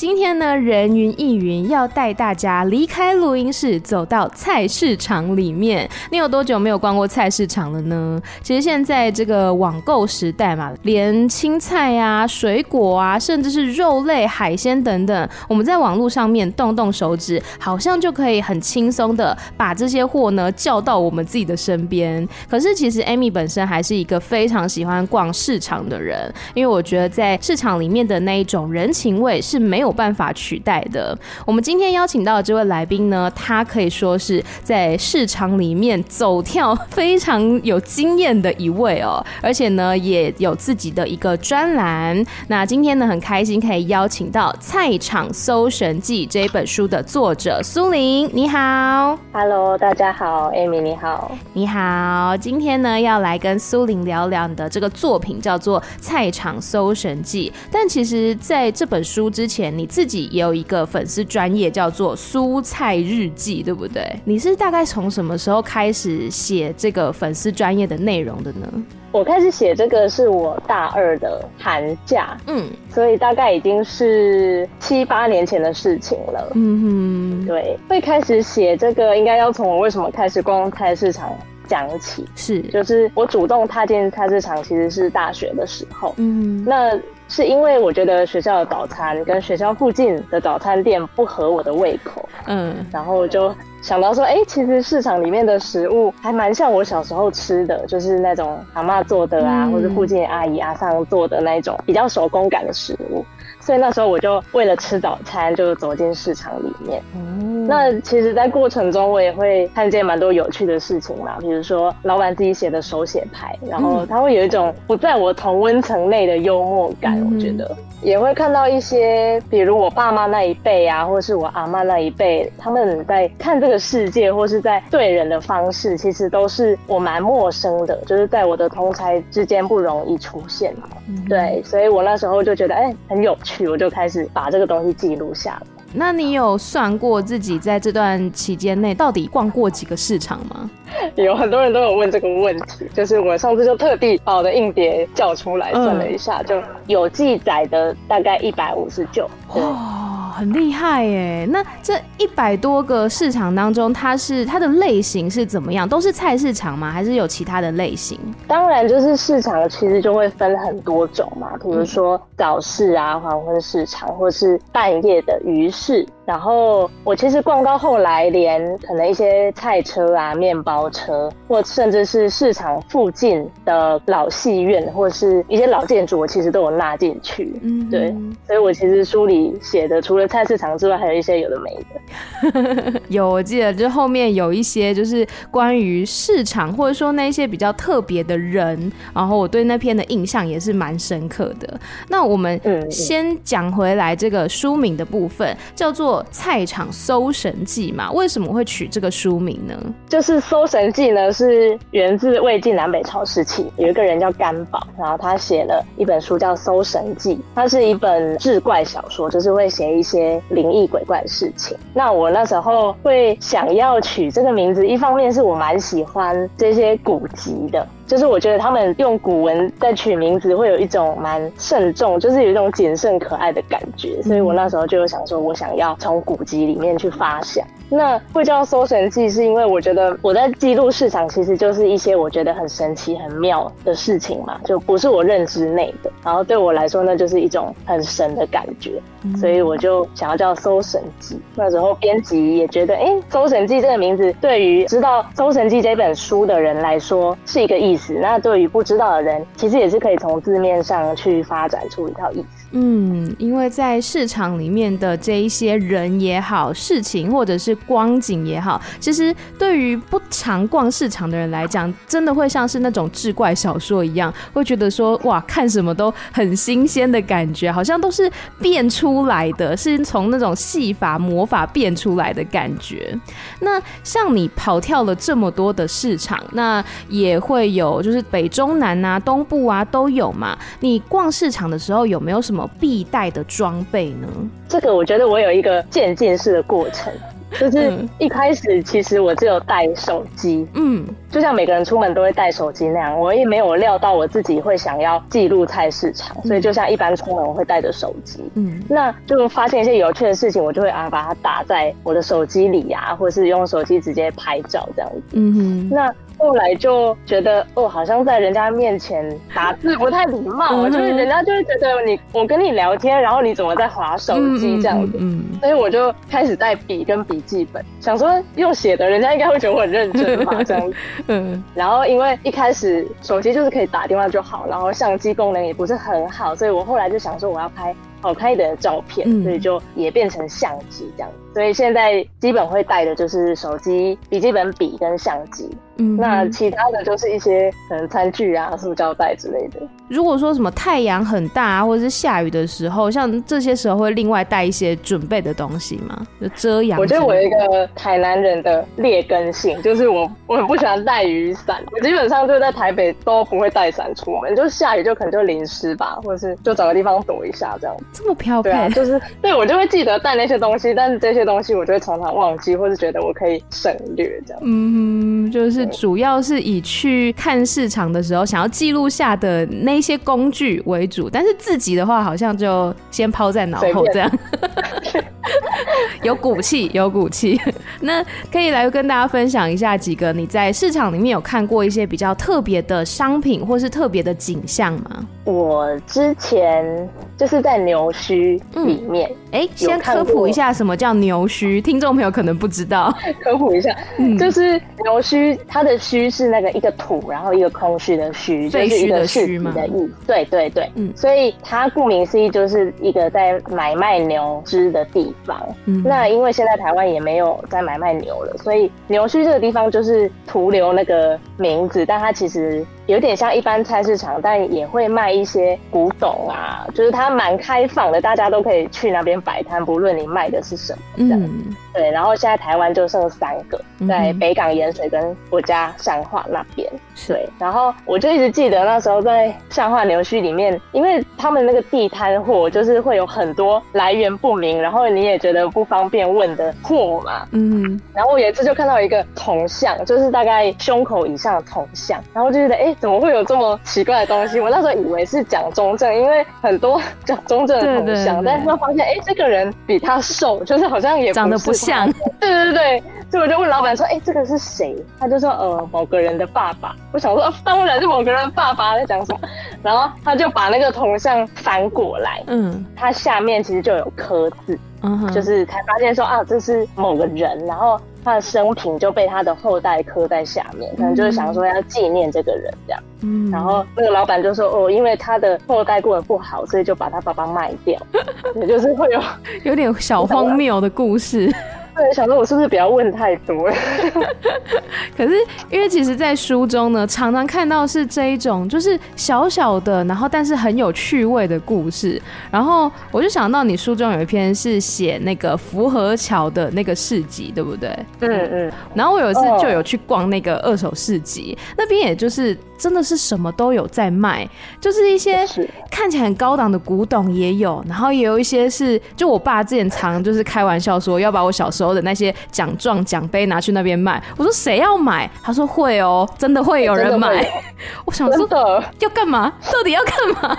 今天呢，人云亦云要带大家离开录音室，走到菜市场里面。你有多久没有逛过菜市场了呢？其实现在这个网购时代嘛，连青菜啊、水果啊，甚至是肉类、海鲜等等，我们在网络上面动动手指，好像就可以很轻松的把这些货呢叫到我们自己的身边。可是其实 Amy 本身还是一个非常喜欢逛市场的人，因为我觉得在市场里面的那一种人情味是没有。有办法取代的。我们今天邀请到的这位来宾呢，他可以说是在市场里面走跳非常有经验的一位哦，而且呢也有自己的一个专栏。那今天呢很开心可以邀请到《菜场搜神记》这一本书的作者苏玲，你好，Hello，大家好，Amy 你好，你好。今天呢要来跟苏玲聊聊你的这个作品叫做《菜场搜神记》，但其实在这本书之前。你自己也有一个粉丝专业叫做“蔬菜日记”，对不对？你是大概从什么时候开始写这个粉丝专业的内容的呢？我开始写这个是我大二的寒假，嗯，所以大概已经是七八年前的事情了。嗯哼，对，会开始写这个，应该要从我为什么开始逛菜市场讲起。是，就是我主动踏进菜市场，其实是大学的时候。嗯，那。是因为我觉得学校的早餐跟学校附近的早餐店不合我的胃口，嗯，然后就想到说，哎、欸，其实市场里面的食物还蛮像我小时候吃的，就是那种阿嬷做的啊，嗯、或者附近阿姨阿上做的那种比较手工感的食物。所以那时候我就为了吃早餐，就走进市场里面。嗯，那其实，在过程中我也会看见蛮多有趣的事情嘛，比如说老板自己写的手写牌，然后他会有一种不在我同温层内的幽默感，我觉得。也会看到一些，比如我爸妈那一辈啊，或是我阿妈那一辈，他们在看这个世界，或是在对人的方式，其实都是我蛮陌生的，就是在我的同侪之间不容易出现。嗯、对，所以我那时候就觉得，哎、欸，很有趣，我就开始把这个东西记录下来。那你有算过自己在这段期间内到底逛过几个市场吗？有很多人都有问这个问题，就是我上次就特地把我的硬碟叫出来算了一下，嗯、就有记载的大概一百五十九。哇很厉害耶！那这一百多个市场当中，它是它的类型是怎么样？都是菜市场吗？还是有其他的类型？当然，就是市场其实就会分很多种嘛，比如说早市啊、黄昏市场，或是半夜的鱼市。然后我其实逛到后来，连可能一些菜车啊、面包车，或甚至是市场附近的老戏院，或是一些老建筑，我其实都有纳进去。嗯，对，所以我其实书里写的，除了菜市场之外，还有一些有的没的。有，我记得就后面有一些就是关于市场，或者说那一些比较特别的人，然后我对那篇的印象也是蛮深刻的。那我们先讲回来这个书名的部分，叫做。菜场搜神记嘛，为什么会取这个书名呢？就是搜神记呢，是源自魏晋南北朝时期，有一个人叫甘宝，然后他写了一本书叫《搜神记》，它是一本志怪小说，就是会写一些灵异鬼怪的事情。那我那时候会想要取这个名字，一方面是我蛮喜欢这些古籍的。就是我觉得他们用古文在取名字，会有一种蛮慎重，就是有一种谨慎可爱的感觉，所以我那时候就有想说，我想要从古籍里面去发想。那会叫搜神记，是因为我觉得我在记录市场，其实就是一些我觉得很神奇、很妙的事情嘛，就不是我认知内的。然后对我来说，那就是一种很神的感觉，所以我就想要叫搜神记。那时候编辑也觉得，哎、欸，搜神记这个名字对于知道搜神记这本书的人来说是一个意思，那对于不知道的人，其实也是可以从字面上去发展出一套意思。嗯，因为在市场里面的这一些人也好，事情或者是光景也好，其实对于不常逛市场的人来讲，真的会像是那种志怪小说一样，会觉得说哇，看什么都很新鲜的感觉，好像都是变出来的，是从那种戏法魔法变出来的感觉。那像你跑跳了这么多的市场，那也会有就是北中南啊、东部啊都有嘛。你逛市场的时候有没有什么必带的装备呢？这个我觉得我有一个渐进式的过程。就是一开始，其实我只有带手机，嗯，就像每个人出门都会带手机那样，我也没有料到我自己会想要记录菜市场，所以就像一般出门我会带着手机，嗯，那就发现一些有趣的事情，我就会啊把它打在我的手机里呀，或者是用手机直接拍照这样子，嗯哼，那。后来就觉得哦，好像在人家面前打字不太礼貌，就是人家就会觉得你我跟你聊天，然后你怎么在划手机这样子，嗯，所以我就开始带笔跟笔记本，想说用写的，人家应该会觉得我很认真嘛，这样子，嗯，然后因为一开始手机就是可以打电话就好，然后相机功能也不是很好，所以我后来就想说我要拍好看一点的照片，所以就也变成相机这样，所以现在基本会带的就是手机、笔记本、笔跟相机。嗯，那其他的就是一些可能餐具啊、塑胶袋之类的。如果说什么太阳很大啊，或者是下雨的时候，像这些时候会另外带一些准备的东西吗？就遮阳。我觉得我有一个台南人的劣根性，就是我我很不喜欢带雨伞。我基本上就在台北都不会带伞出门，就是下雨就可能就淋湿吧，或者是就找个地方躲一下这样。这么飘配，对啊，就是对我就会记得带那些东西，但是这些东西我就会常常忘记，或是觉得我可以省略这样。嗯，就是。主要是以去看市场的时候想要记录下的那些工具为主，但是自己的话好像就先抛在脑后这样。有骨气，有骨气。那可以来跟大家分享一下几个你在市场里面有看过一些比较特别的商品或是特别的景象吗？我之前就是在牛墟里面，哎、先科普一下什么叫牛墟，听众朋友可能不知道，科普一下，嗯、就是牛墟，它的墟是那个一个土，然后一个空虚的虚，就是一个市集的意思。对对对，嗯，所以它顾名思义就是一个在买卖牛只的地方。嗯，那因为现在台湾也没有在买卖牛了，所以牛墟这个地方就是徒留那个名字，但它其实。有点像一般菜市场，但也会卖一些古董啊，就是它蛮开放的，大家都可以去那边摆摊，不论你卖的是什么。这样。嗯，对。然后现在台湾就剩三个，在北港盐水跟我家善化那边。对。然后我就一直记得那时候在善化牛墟里面，因为他们那个地摊货就是会有很多来源不明，然后你也觉得不方便问的货嘛。嗯。然后我有一次就看到一个铜像，就是大概胸口以上的铜像，然后就觉得哎。欸怎么会有这么奇怪的东西？我那时候以为是蒋中正，因为很多 蒋中正的铜像，但是他发现，哎、欸，这个人比他瘦，就是好像也不长得不像。对对对，所以我就问老板说，哎、这个是谁？他就说，呃，某个人的爸爸。我想说，当然是某个人的爸爸在讲什么。然后他就把那个铜像翻过来，嗯，他下面其实就有刻字，嗯，就是才发现说啊，这是某个人，然后。他的生平就被他的后代刻在下面，可能就是想说要纪念这个人这样。嗯，然后那个老板就说：“哦，因为他的后代过得不好，所以就把他爸爸卖掉。”也就是会有有点小荒谬的故事。对，想说我是不是不要问太多？可是因为其实，在书中呢，常常看到是这一种，就是小小的，然后但是很有趣味的故事。然后我就想到，你书中有一篇是写那个福和桥的那个市集，对不对？嗯嗯。然后我有一次就有去逛那个二手市集，那边也就是。真的是什么都有在卖，就是一些看起来很高档的古董也有，然后也有一些是，就我爸之前常就是开玩笑说要把我小时候的那些奖状奖杯拿去那边卖。我说谁要买？他说会哦，真的会有人买。我想说要干嘛？到底要干嘛？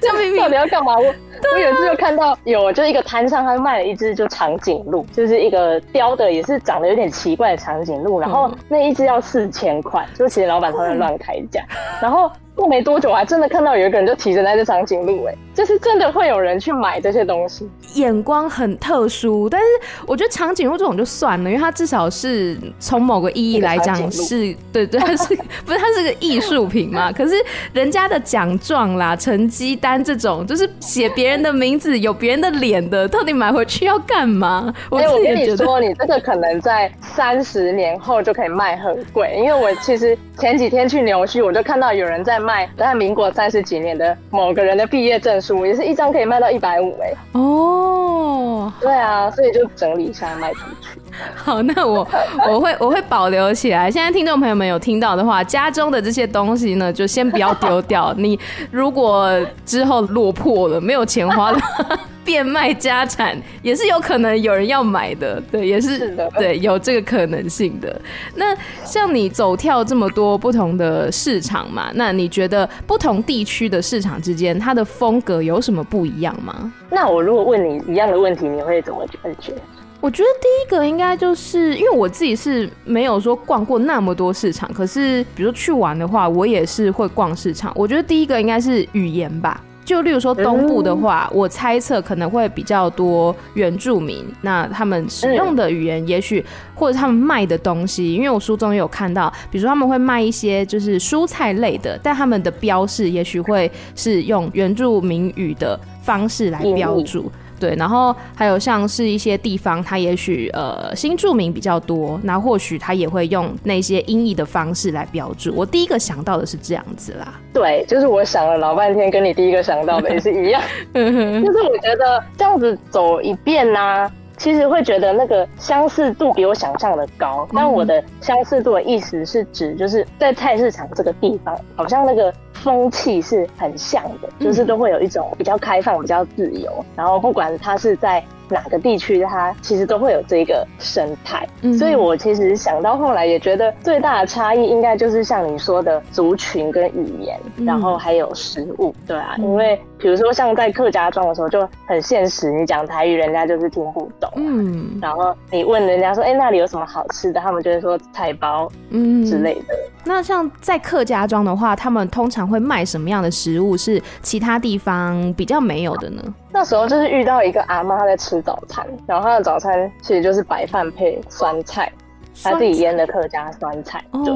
这明明到底要干嘛？我我有一次就看到有，就一个摊上他卖了一只就长颈鹿，就是一个雕的，也是长得有点奇怪的长颈鹿，然后那一只要四千块，就其实老板他在乱开价。然后过没多久，我还真的看到有一个人就提着那只长颈鹿，哎，就是真的会有人去买这些东西，眼光很特殊。但是我觉得长颈鹿这种就算了，因为它至少是从某个意义来讲是对对，它是不是它是个艺术品嘛？可是人家的奖状啦、成绩单这种，就是写别人的名字、有别人的脸的，到底买回去要干嘛？我我跟你说，你这个可能在三十年后就可以卖很贵，因为我其实前几天去牛墟，我就看到有人在卖，在民国三十几年的某个人的毕业证书，也是一张可以卖到一百五哎。哦，对啊，所以就整理一下卖出去。好，那我我会我会保留起来。现在听众朋友们有听到的话，家中的这些东西呢，就先不要丢掉。你如果之后落魄了，没有钱花的话，变卖家产也是有可能有人要买的。对，也是，对，有这个可能性的。那像你走跳这么多不同的市场嘛，那你觉得不同地区的市场之间，它的风格有什么不一样吗？那我如果问你一样的问题，你会怎么感觉？我觉得第一个应该就是因为我自己是没有说逛过那么多市场，可是比如说去玩的话，我也是会逛市场。我觉得第一个应该是语言吧，就例如说东部的话，我猜测可能会比较多原住民，那他们使用的语言也许或者他们卖的东西，因为我书中也有看到，比如说他们会卖一些就是蔬菜类的，但他们的标示也许会是用原住民语的方式来标注。对，然后还有像是一些地方，它也许呃新住民比较多，那或许它也会用那些音译的方式来标注。我第一个想到的是这样子啦。对，就是我想了老半天，跟你第一个想到的也是一样。就是我觉得这样子走一遍呢、啊，其实会觉得那个相似度比我想象的高。但我的相似度的意思是指，就是在菜市场这个地方，好像那个。风气是很像的，就是都会有一种比较开放、比较自由，然后不管它是在。哪个地区它其实都会有这个生态，嗯，所以我其实想到后来也觉得最大的差异应该就是像你说的族群跟语言，嗯，然后还有食物，对啊，嗯，因为比如说像在客家庄的时候就很现实，你讲台语人家就是听不懂，嗯，然后你问人家说，哎，欸，那里有什么好吃的，他们就会说菜包，嗯之类的。那像在客家庄的话，他们通常会卖什么样的食物是其他地方比较没有的呢？那时候就是遇到一个阿妈在吃早餐，然后她的早餐其实就是白饭配酸菜。他自己腌的客家酸菜，对。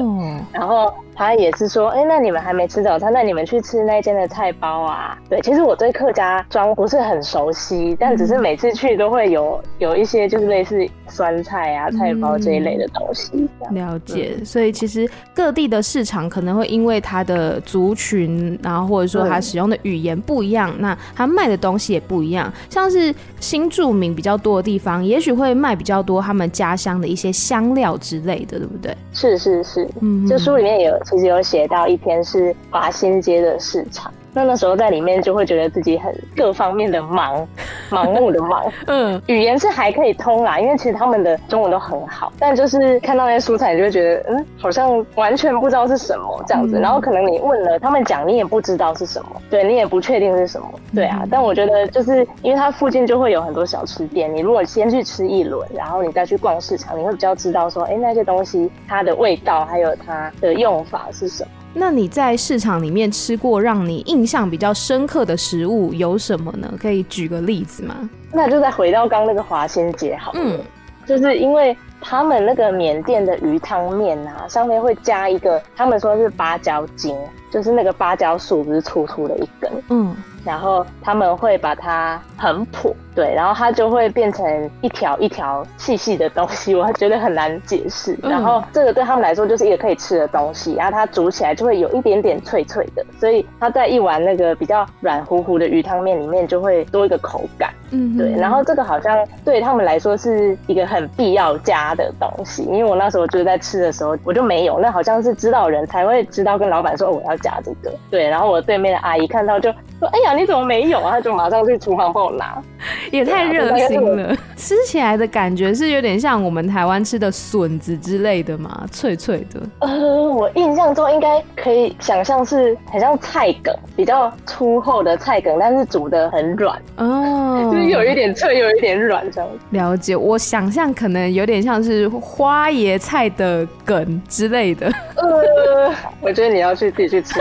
然后他也是说，哎，那你们还没吃早餐，那你们去吃那间的菜包啊？对，其实我对客家庄不是很熟悉，但只是每次去都会有有一些就是类似酸菜啊、菜包这一类的东西。了解，所以其实各地的市场可能会因为它的族群，然后或者说它使用的语言不一样，那它卖的东西也不一样。像是新住民比较多的地方，也许会卖比较多他们家乡的一些香料之类的，对不对？是是是，嗯，这书里面有其实有写到一篇是华新街的市场。那那时候在里面就会觉得自己很各方面的忙，盲目的忙。嗯，语言是还可以通啦，因为其实他们的中文都很好，但就是看到那些蔬菜，你就会觉得嗯，好像完全不知道是什么这样子。然后可能你问了他们讲，你也不知道是什么，对，你也不确定是什么。对啊，但我觉得就是因为它附近就会有很多小吃店，你如果先去吃一轮，然后你再去逛市场，你会比较知道说，哎、欸，那些东西它的味道还有它的用法是什么。那你在市场里面吃过让你印象比较深刻的食物有什么呢？可以举个例子吗？那就再回到刚那个华仙姐好了，嗯，就是因为他们那个缅甸的鱼汤面啊，上面会加一个，他们说是芭蕉精，就是那个芭蕉树不是粗粗的一根，嗯。然后他们会把它很破，对，然后它就会变成一条一条细细的东西，我觉得很难解释。然后这个对他们来说就是一个可以吃的东西，然后它煮起来就会有一点点脆脆的，所以它在一碗那个比较软乎乎的鱼汤面里面就会多一个口感。嗯，对。然后这个好像对他们来说是一个很必要加的东西，因为我那时候就是在吃的时候我就没有，那好像是知道人才会知道跟老板说我要加这个。对，然后我对面的阿姨看到就说：“哎呀。”你怎么没有啊？他就马上去厨房帮我拿，也太热心了。吃起来的感觉是有点像我们台湾吃的笋子之类的嘛，脆脆的。呃，我印象中应该可以想象是很像菜梗，比较粗厚的菜梗，但是煮的很软哦，就是有一点脆，有一点软这样。了解，我想象可能有点像是花椰菜的梗之类的。呃，我觉得你要去自己去吃。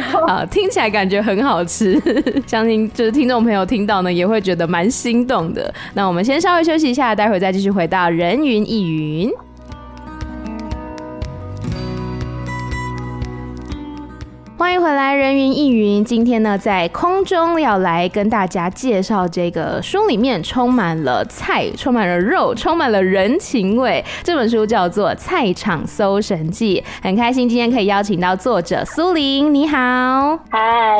好，听起来感觉很好吃。相信就是听众朋友听到呢，也会觉得蛮心动的。那我们先稍微休息一下，待会再继续回到人云亦云。欢迎回来，人云亦云。今天呢，在空中要来跟大家介绍这个书里面充满了菜、充满了肉、充满了人情味。这本书叫做《菜场搜神记》，很开心今天可以邀请到作者苏玲。你好，嗨，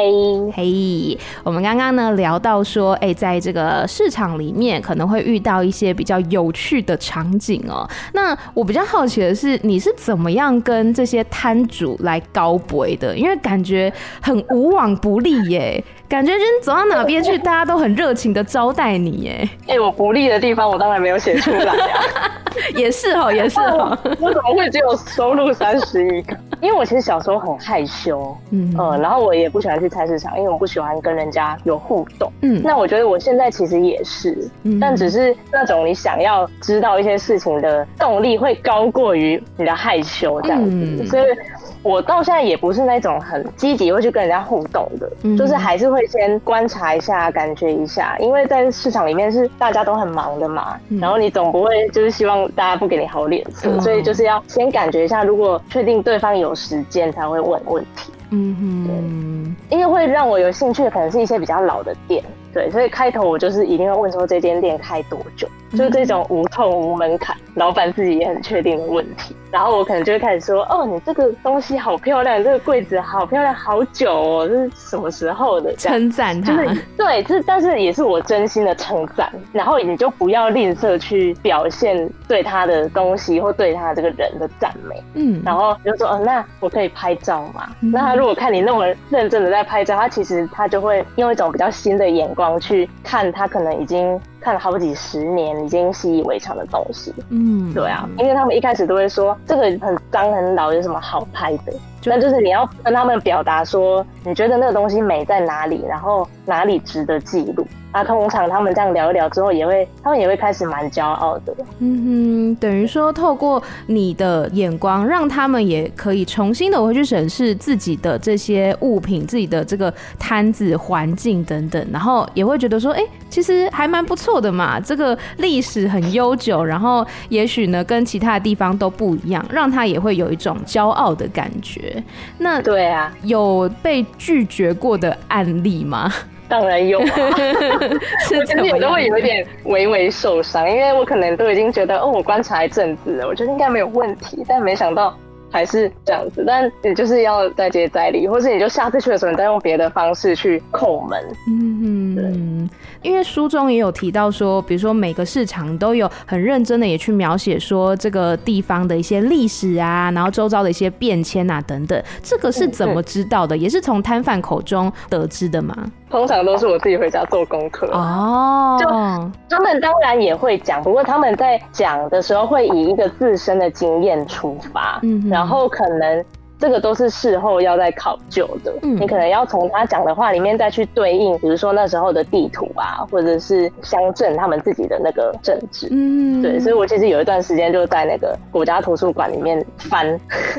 嘿。我们刚刚呢聊到说，哎，在这个市场里面可能会遇到一些比较有趣的场景哦。那我比较好奇的是，你是怎么样跟这些摊主来交陪的？因为感感觉很无往不利耶，感觉就是走到哪边去，大家都很热情的招待你耶。哎、欸，我不利的地方我当然没有写出来啊，也是哦，也是哦。我怎么会只有收入三十一个？因为我其实小时候很害羞，嗯嗯，然后我也不喜欢去菜市场，因为我不喜欢跟人家有互动。嗯，那我觉得我现在其实也是，嗯，但只是那种你想要知道一些事情的动力会高过于你的害羞这样子，嗯、所以。我到现在也不是那种很积极会去跟人家互动的，嗯、就是还是会先观察一下，感觉一下，因为在市场里面是大家都很忙的嘛，嗯、然后你总不会就是希望大家不给你好脸色，嗯、所以就是要先感觉一下，如果确定对方有时间才会问问题。嗯哼，对，因为会让我有兴趣的可能是一些比较老的店。对，所以开头我就是一定要问说，这间店开多久，就是这种无痛无门槛，老板自己也很确定的问题。然后我可能就会开始说，哦，你这个东西好漂亮，这个柜子好漂亮，好久哦，这是什么时候的？称赞他，就是对，这但是也是我真心的称赞。然后你就不要吝啬去表现对他的东西或对他这个人的赞美。嗯，然后就说，哦，那我可以拍照吗？嗯、那他如果看你那么认真的在拍照，他其实他就会用一种比较新的眼光。光去看他可能已经看了好几十年，已经习以为常的东西。嗯，对啊，因为他们一开始都会说这个很脏很老，有什么好拍的？那就，就是你要跟他们表达说，你觉得那个东西美在哪里，然后哪里值得记录。啊，通常他们这样聊一聊之后，也会他们也会开始蛮骄傲的。嗯哼，等于说透过你的眼光，让他们也可以重新的回去审视自己的这些物品、自己的这个摊子环境等等，然后也会觉得说，哎、欸，其实还蛮不错的嘛。这个历史很悠久，然后也许呢跟其他的地方都不一样，让他也会有一种骄傲的感觉。那对啊，有被拒绝过的案例吗？当然有啊，我其实也都会有一点微微受伤，因为我可能都已经觉得，哦，我观察一阵子了，我觉得应该没有问题，但没想到还是这样子。但你就是要再接再厉，或是你就下次去的时候，你再用别的方式去叩门。嗯嗯，因为书中也有提到说，比如说每个市场都有很认真的也去描写说这个地方的一些历史啊，然后周遭的一些变迁啊等等，这个是怎么知道的？也是从摊贩口中得知的吗？通常都是我自己回家做功课。哦。就他们当然也会讲，不过他们在讲的时候会以一个自身的经验出发，嗯，然后可能。这个都是事后要再考究的，嗯，你可能要从他讲的话里面再去对应，比如说那时候的地图啊，或者是乡镇他们自己的那个政治，嗯，对，所以我其实有一段时间就在那个国家图书馆里面翻，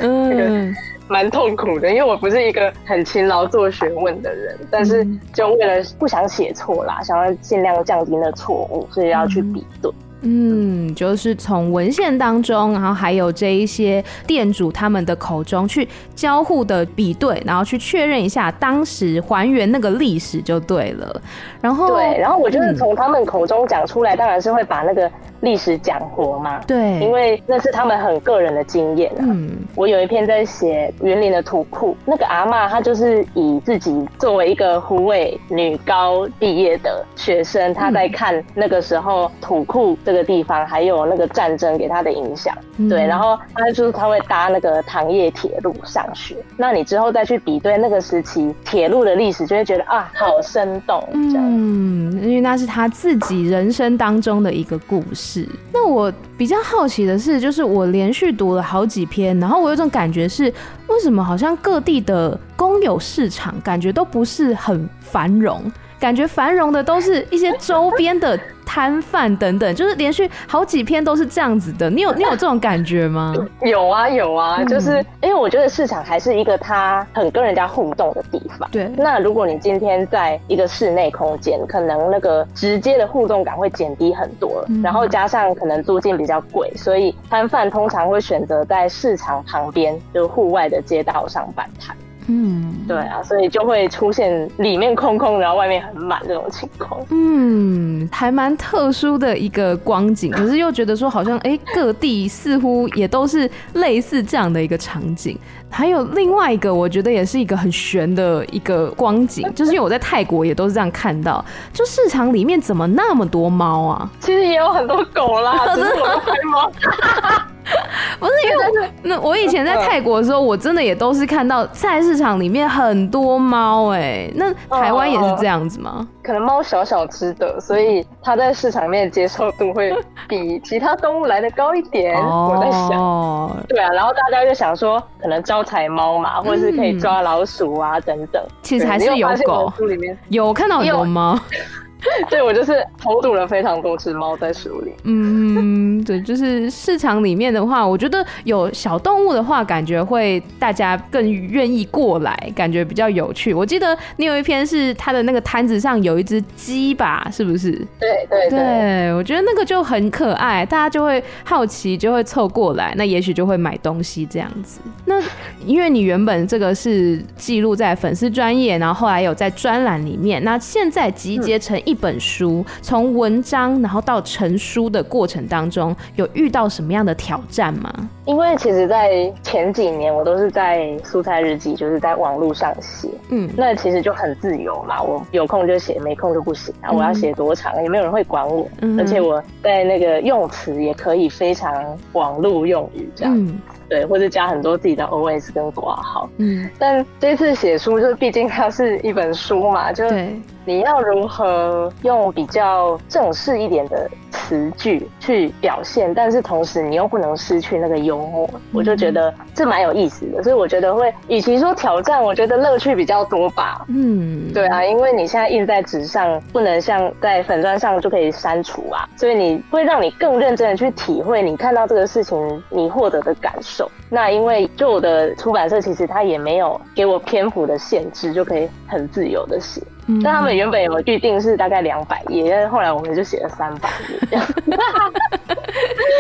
嗯，那个蛮痛苦的，因为我不是一个很勤劳做学问的人，但是就为了不想写错啦，想要尽量降低那错误，所以要去比对。嗯，就是从文献当中，然后还有这一些店主他们的口中去交互的比对，然后去确认一下当时还原那个历史就对了。然后对，然后我就是从他们口中讲出来，嗯、当然是会把那个历史讲活嘛。对，因为那是他们很个人的经验、啊。嗯，我有一篇在写云林的土库，那个阿嬷她就是以自己作为一个虎尾女高毕业的学生，她在看那个时候土库。这个地方还有那个战争给她的影响，嗯、对，然后她就是她会搭那个糖业铁路上学，那你之后再去比对那个时期铁路的历史，就会觉得啊，好生动。嗯，因为那是她自己人生当中的一个故事。那我比较好奇的是，就是我连续读了好几篇，然后我有种感觉是，为什么好像各地的公有市场感觉都不是很繁荣？感觉繁荣的都是一些周边的摊贩等等，就是连续好几篇都是这样子的。你有你有 这种感觉吗？有啊有啊，就是因为我觉得市场还是一个它很跟人家互动的地方。对。那如果你今天在一个室内空间，可能那个直接的互动感会减低很多，然后加上可能租金比较贵，所以摊贩通常会选择在市场旁边，就户外的街道上摆摊。嗯，对啊，所以就会出现里面空空，然后外面很满这种情况。嗯，还蛮特殊的一个光景，可是又觉得说好像哎、欸，各地似乎也都是类似这样的一个场景。还有另外一个，我觉得也是一个很玄的一个光景，就是因为我在泰国也都是这样看到，就市场里面怎么那么多猫啊？其实也有很多狗啦，只是我都拍猫。不是因为那我以前在泰国的时候，我真的也都是看到菜市场里面很多猫哎。那台湾也是这样子吗？可能猫小小只的，所以它在市场里面的接受度会比其他动物来的高一点。我在想，对啊，然后大家就想说，可能招财猫嘛，或者是可以抓老鼠啊等等。其实还是有狗，有看到很多猫。对，我就是投毒了非常多只猫在书里。嗯，对，就是市场里面的话，我觉得有小动物的话，感觉会大家更愿意过来，感觉比较有趣。我记得你有一篇是他的那个摊子上有一只鸡吧，是不是？对对对，我觉得那个就很可爱，大家就会好奇，就会凑过来，那也许就会买东西这样子。那因为你原本这个是记录在粉丝专业，然后后来有在专栏里面，那现在集结成一。一本书从文章然后到成书的过程当中，有遇到什么样的挑战吗？因为其实，在前几年我都是在蔬菜日记，就是在网络上写，嗯，那其实就很自由嘛，我有空就写，没空就不写啊，我要写多长也没有人会管我，嗯、而且我在那个用词也可以非常网络用语这样。嗯对，或者加很多自己的 OS 跟挂号，嗯，但这次写书，就是毕竟它是一本书嘛，就你要如何用比较正式一点的词句去表现，但是同时你又不能失去那个幽默，我就觉得这蛮有意思的，所以我觉得会，与其说挑战，我觉得乐趣比较多吧，嗯，对啊，因为你现在印在纸上，不能像在粉砖上就可以删除啊，所以你会让你更认真的去体会你看到这个事情你获得的感受。那因为就我的出版社，其实它也没有给我篇幅的限制，就可以很自由的写。但他们原本有预定是大概两百页，但是后来我们就写了三百页，这 样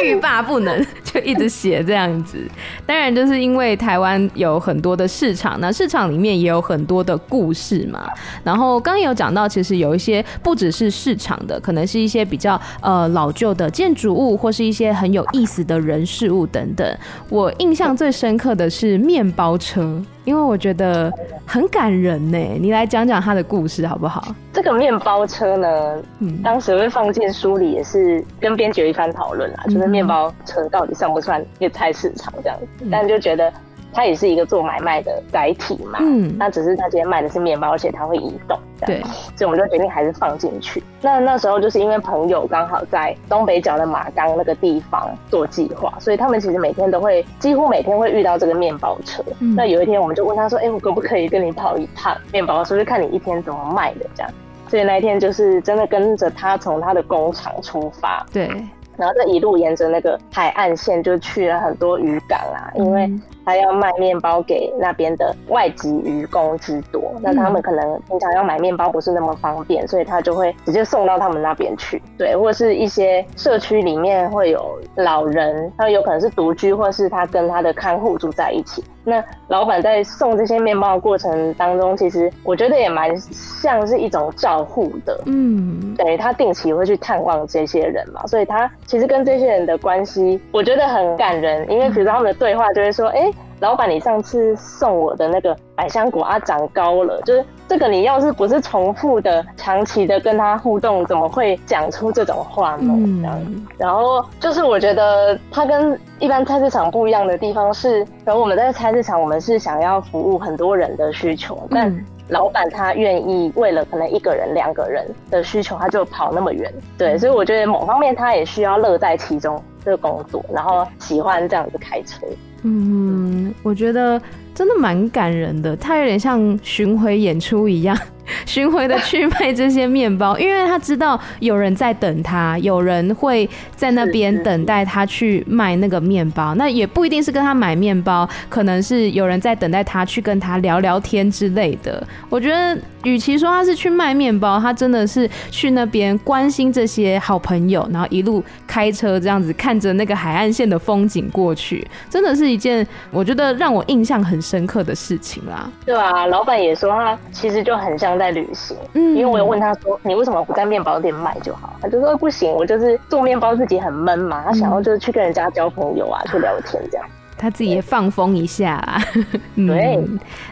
欲罢不能，就一直写这样子。当然，就是因为台湾有很多的市场，那市场里面也有很多的故事嘛。然后刚刚有讲到，其实有一些不只是市场的，可能是一些比较呃老旧的建筑物，或是一些很有意思的人事物等等。我印象最深刻的是面包车。因为我觉得很感人呢，你来讲讲他的故事好不好？这个面包车呢，嗯，当时会放进书里也是跟编辑有一番讨论啦，就是面包车到底算不算一个菜市场这样子，嗯，但就觉得。它也是一个做买卖的载体嘛，嗯，那只是他今天卖的是面包，而且它会移动，对，所以我们就决定还是放进去。那那时候就是因为朋友刚好在东北角的马岗那个地方做计划，所以他们其实每天都会，几乎每天会遇到这个面包车。嗯、那有一天我们就问他说：“哎、欸，我可不可以跟你跑一趟面包车，就看你一天怎么卖的这样？”所以那一天就是真的跟着他从他的工厂出发，对，然后这一路沿着那个海岸线就去了很多渔港啊，因为。他要卖面包给那边的外籍渔工之多，那他们可能平常要买面包不是那么方便，所以他就会直接送到他们那边去。对，或者是一些社区里面会有老人，他有可能是独居，或是他跟他的看护住在一起。那老板在送这些面包的过程当中，其实我觉得也蛮像是一种照护的，嗯，等于他定期会去探望这些人嘛，所以他其实跟这些人的关系，我觉得很感人，因为比如说他们的对话就会说，哎、欸。老板，你上次送我的那个百香果啊，长高了。就是这个，你要是不是重复的、长期的跟他互动，怎么会讲出这种话呢？这样。然后就是我觉得他跟一般菜市场不一样的地方是，可能我们在菜市场，我们是想要服务很多人的需求，但老板他愿意为了可能一个人、两个人的需求，他就跑那么远。对，所以我觉得某方面他也需要乐在其中这个工作，然后喜欢这样子开车。嗯，我觉得真的蛮感人的，它有点像巡回演出一样，巡回的去卖这些面包，因为他知道有人在等他，有人会在那边等待他去卖那个面包。那也不一定是跟他买面包，可能是有人在等待他去跟他聊聊天之类的。我觉得，与其说他是去卖面包，他真的是去那边关心这些好朋友，然后一路开车这样子看着那个海岸线的风景过去，真的是一件我觉得让我印象很深刻的事情啦。对啊，老板也说他其实就很像在旅行，嗯，因为我有问他说，你为什么不在面包店卖就好？他就说不行，我就是做面包自己很闷嘛，他想要就是去跟人家交朋友啊，去聊天这样。他自己也放风一下啊。对，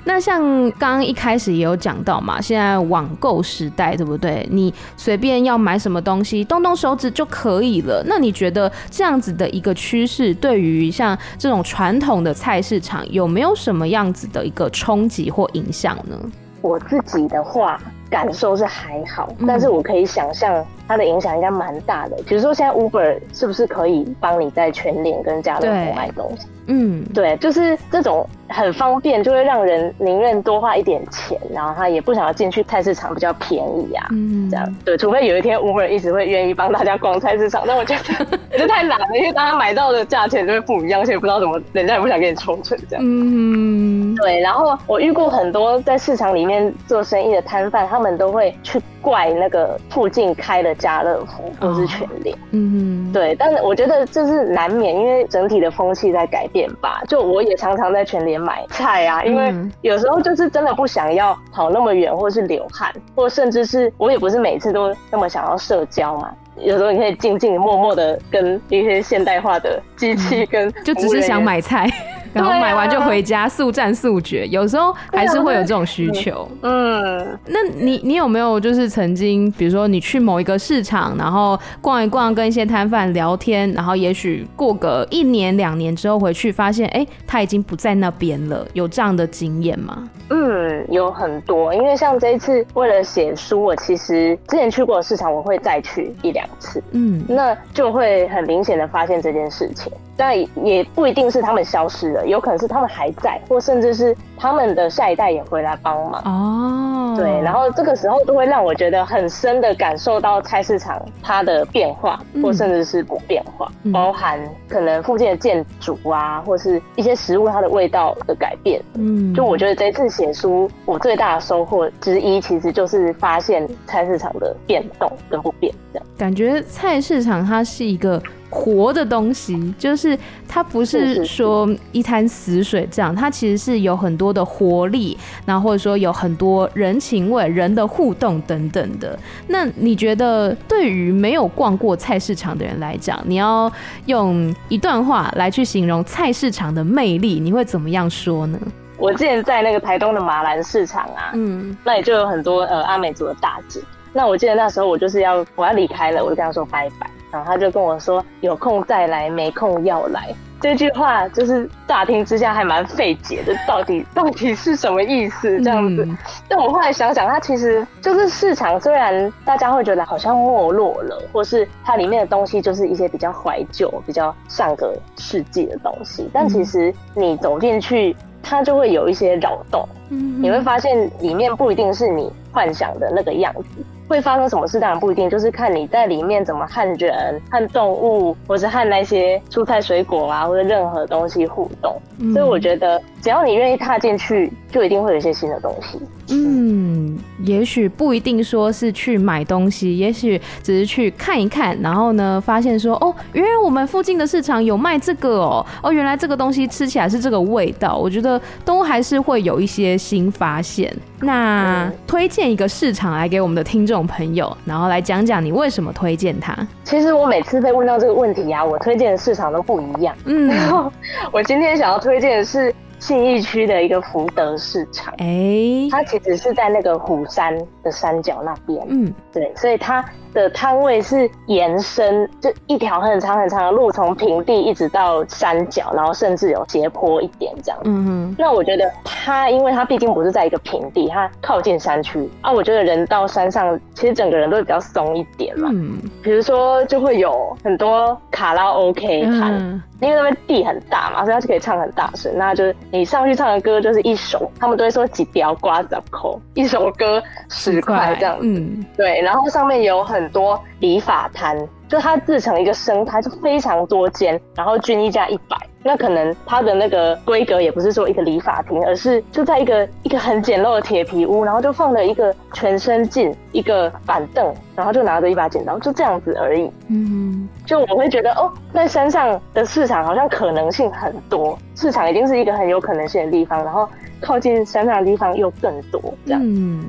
那像刚刚一开始也有讲到嘛，现在网购时代，对不对？你随便要买什么东西，动动手指就可以了。那你觉得这样子的一个趋势，对于像这种传统的菜市场，有没有什么样子的一个冲击或影响呢？我自己的话。感受是还好，但是我可以想象它的影响应该蛮大的。比如说现在 Uber 是不是可以帮你在全联跟家乐福买东西？嗯，对，就是这种很方便，就会让人宁愿多花一点钱，然后他也不想要进去菜市场比较便宜啊。嗯，这样对，除非有一天 Uber 一直会愿意帮大家逛菜市场，但我觉得 这太难了，因为大家买到的价钱就会不一样，而且不知道怎么人家也不想给你抽成这样。嗯，对。然后我遇过很多在市场里面做生意的摊贩，他。他们都会去怪那个附近开的家乐福或是全联，嗯嗯，对，但是我觉得这是难免，因为整体的风气在改变吧。就我也常常在全联买菜啊，因为有时候就是真的不想要跑那么远，或是流汗，或甚至是我也不是每次都那么想要社交嘛。有时候你可以静静默默的跟一些现代化的机器跟、嗯、就只是想买菜。然后买完就回家，速战速决。有时候还是会有这种需求。嗯，那你你有没有就是曾经，比如说你去某一个市场，然后逛一逛，跟一些摊贩聊天，然后也许过个一年两年之后回去，发现哎，他已经不在那边了。有这样的经验吗？嗯，有很多。因为像这一次为了写书，我其实之前去过的市场，我会再去一两次。嗯，那就会很明显的发现这件事情。但也不一定是他们消失了，有可能是他们还在，或甚至是他们的下一代也回来帮忙。哦，对，然后这个时候都会让我觉得很深的感受到菜市场它的变化，或甚至是不变化，嗯、包含可能附近的建筑啊，或是一些食物它的味道的改变。嗯，就我觉得这次写书，我最大的收获之一，其实就是发现菜市场的变动跟不变这样。感觉菜市场它是一个。活的东西，就是它不是说一滩死水这样，它其实是有很多的活力，然后或者说有很多人情味、人的互动等等的。那你觉得，对于没有逛过菜市场的人来讲，你要用一段话来去形容菜市场的魅力，你会怎么样说呢？我之前在那个台东的马兰市场啊，嗯，那里就有很多呃阿美族的大姐。那我记得那时候我就是要我要离开了，我就跟她说拜拜。然后他就跟我说：“有空再来，没空要来。”这句话就是乍听之下还蛮费解的，到底到底是什么意思？这样子。嗯、但我后来想想，它其实就是市场，虽然大家会觉得好像没落了，或是它里面的东西就是一些比较怀旧、比较上个世纪的东西，但其实你走进去，它就会有一些扰动。嗯，你会发现里面不一定是你幻想的那个样子。会发生什么事当然不一定，就是看你在里面怎么和人、和动物，或是和那些蔬菜水果啊，或者任何东西互动。嗯、所以我觉得，只要你愿意踏进去，就一定会有一些新的东西。嗯，也许不一定说是去买东西，也许只是去看一看，然后呢，发现说哦，原来我们附近的市场有卖这个哦，哦，原来这个东西吃起来是这个味道。我觉得都还是会有一些新发现。那、嗯、推荐一个市场来给我们的听众朋友，然后来讲讲你为什么推荐他。其实我每次被问到这个问题啊，我推荐的市场都不一样。嗯，然 后我今天想要推荐的是信义区的一个福德市场。哎、欸，它其实是在那个虎山的山脚那边。嗯，对，所以它。的摊位是延伸，就一条很长很长的路，从平地一直到山脚，然后甚至有斜坡一点这样。嗯哼。那我觉得它，因为它毕竟不是在一个平地，它靠近山区啊。我觉得人到山上，其实整个人都会比较松一点嘛。嗯。比如说，就会有很多卡拉 OK 摊，因为那边地很大嘛，所以他就可以唱很大声。那就是你上去唱的歌就是一首，他们都会说几条瓜子扣，一首歌十块这样子。嗯，对。然后上面有很很多理发摊，就它自成一个生态，就非常多间，然后均一价一百。那可能它的那个规格也不是说一个理发厅，而是就在一个一个很简陋的铁皮屋，然后就放了一个全身镜，一个板凳，然后就拿着一把剪刀，就这样子而已。嗯，就我会觉得哦，在山上的市场好像可能性很多，市场已经是一个很有可能性的地方，然后靠近山上的地方又更多这样。嗯，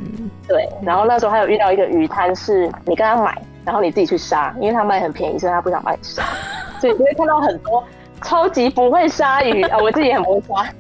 对。然后那时候还有遇到一个鱼摊，是你跟他买，然后你自己去杀，因为他卖很便宜，所以他不想帮你杀，所以你会看到很多。超级不会杀鱼啊！我自己也很不会杀，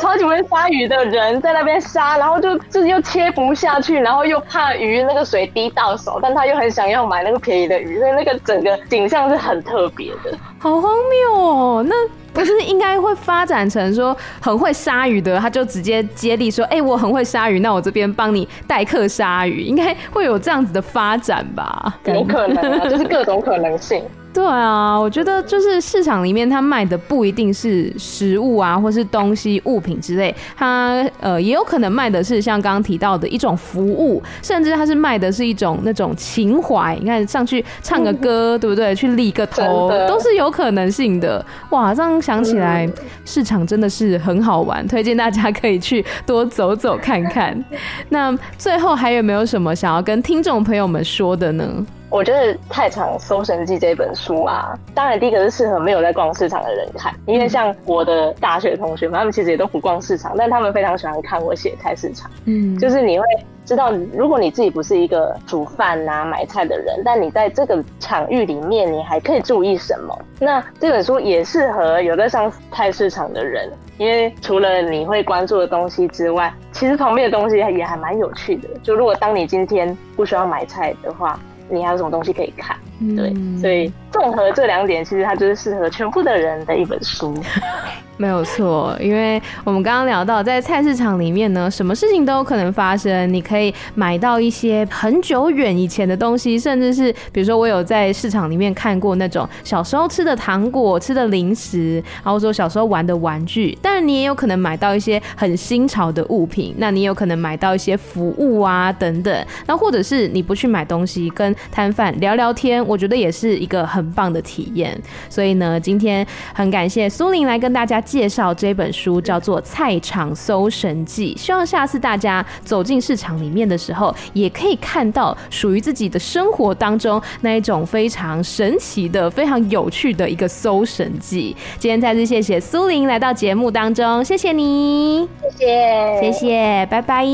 超级不会杀鱼的人在那边杀，然后就自己又切不下去，然后又怕鱼那个水滴到手，但他又很想要买那个便宜的鱼，所以那个整个景象是很特别的。好荒谬哦！那不是应该会发展成说很会杀鱼的，他就直接接力说：“哎、欸，我很会杀鱼，那我这边帮你代客杀鱼。”应该会有这样子的发展吧？有可能啊，就是各种可能性。对啊，我觉得就是市场里面他卖的不一定是食物啊，或是东西物品之类，他呃也有可能卖的是像刚刚提到的一种服务，甚至他是卖的是一种那种情怀。你看上去唱个歌，嗯、对不对？去立个头，都是有可能性的。哇，这样想起来，嗯、市场真的是很好玩，推荐大家可以去多走走看看。那最后还有没有什么想要跟听众朋友们说的呢？我觉得《菜场搜神记》这本书啊，当然第一个是适合没有在逛市场的人看，因为像我的大学同学们，他们其实也都不逛市场，但他们非常喜欢看我写菜市场。嗯，就是你会知道，如果你自己不是一个煮饭啊、买菜的人，但你在这个场域里面，你还可以注意什么？那这本书也适合有在上菜市场的人，因为除了你会关注的东西之外，其实旁边的东西也还蛮有趣的。就如果当你今天不需要买菜的话，你还有什么东西可以看？对，所以综合这两点，其实它就是适合全部的人的一本书。没有错，因为我们刚刚聊到，在菜市场里面呢，什么事情都有可能发生。你可以买到一些很久远以前的东西，甚至是比如说，我有在市场里面看过那种小时候吃的糖果、吃的零食，然后说小时候玩的玩具。当然，你也有可能买到一些很新潮的物品，那你有可能买到一些服务啊等等。那或者是你不去买东西，跟摊贩聊聊天，我觉得也是一个很棒的体验。所以呢，今天很感谢苏玲来跟大家。介绍这本书叫做《菜场搜神记》，希望下次大家走进市场里面的时候，也可以看到属于自己的生活当中那一种非常神奇的、非常有趣的一个搜神记。今天再次谢谢苏玲来到节目当中，谢谢你，谢谢，谢谢，拜拜。